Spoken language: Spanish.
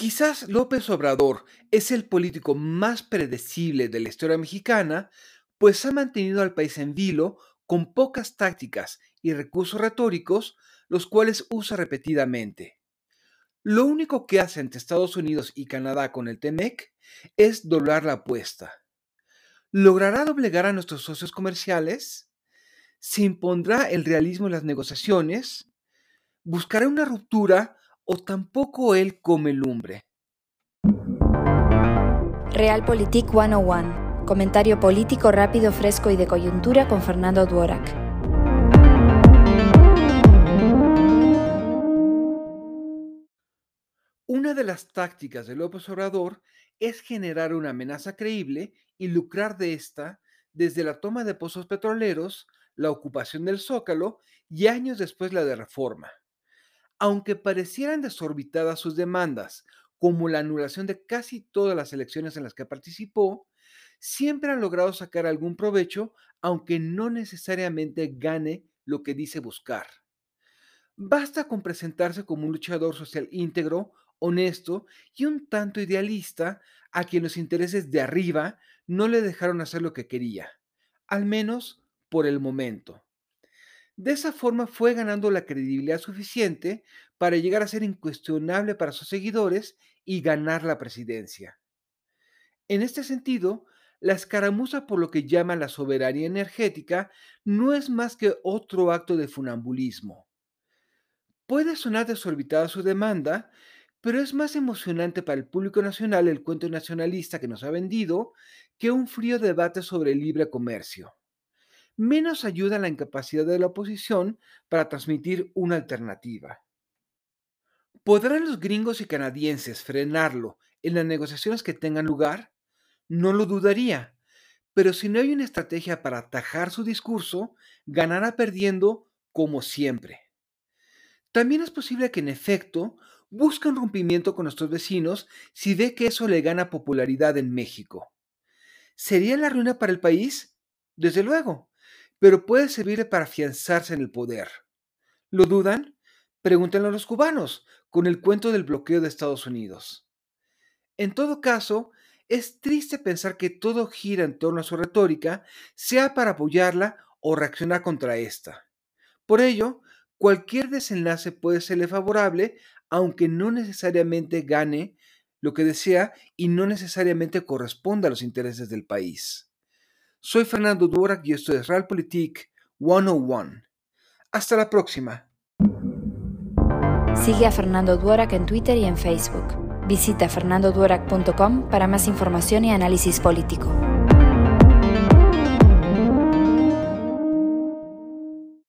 Quizás López Obrador es el político más predecible de la historia mexicana, pues ha mantenido al país en vilo con pocas tácticas y recursos retóricos, los cuales usa repetidamente. Lo único que hace entre Estados Unidos y Canadá con el TEMEC es doblar la apuesta. ¿Logrará doblegar a nuestros socios comerciales? ¿Se impondrá el realismo en las negociaciones? ¿Buscará una ruptura o tampoco él come lumbre? Realpolitik 101. Comentario político rápido, fresco y de coyuntura con Fernando Duorak. Una de las tácticas de López Obrador es generar una amenaza creíble y lucrar de esta desde la toma de pozos petroleros, la ocupación del Zócalo y años después la de reforma. Aunque parecieran desorbitadas sus demandas, como la anulación de casi todas las elecciones en las que participó, siempre han logrado sacar algún provecho, aunque no necesariamente gane lo que dice buscar. Basta con presentarse como un luchador social íntegro honesto y un tanto idealista a quien los intereses de arriba no le dejaron hacer lo que quería, al menos por el momento. De esa forma fue ganando la credibilidad suficiente para llegar a ser incuestionable para sus seguidores y ganar la presidencia. En este sentido, la escaramuza por lo que llama la soberanía energética no es más que otro acto de funambulismo. Puede sonar desorbitada su demanda, pero es más emocionante para el público nacional el cuento nacionalista que nos ha vendido que un frío debate sobre el libre comercio. Menos ayuda la incapacidad de la oposición para transmitir una alternativa. ¿Podrán los gringos y canadienses frenarlo en las negociaciones que tengan lugar? No lo dudaría, pero si no hay una estrategia para atajar su discurso, ganará perdiendo como siempre. También es posible que en efecto busca un rompimiento con nuestros vecinos si ve que eso le gana popularidad en México. ¿Sería la ruina para el país? Desde luego, pero puede servir para afianzarse en el poder. ¿Lo dudan? Pregúntenlo a los cubanos, con el cuento del bloqueo de Estados Unidos. En todo caso, es triste pensar que todo gira en torno a su retórica, sea para apoyarla o reaccionar contra esta. Por ello, cualquier desenlace puede serle favorable aunque no necesariamente gane lo que desea y no necesariamente corresponda a los intereses del país. Soy Fernando Durak y esto es Realpolitik 101. Hasta la próxima. Sigue a Fernando Duorak en Twitter y en Facebook. Visita fernandoduorak.com para más información y análisis político.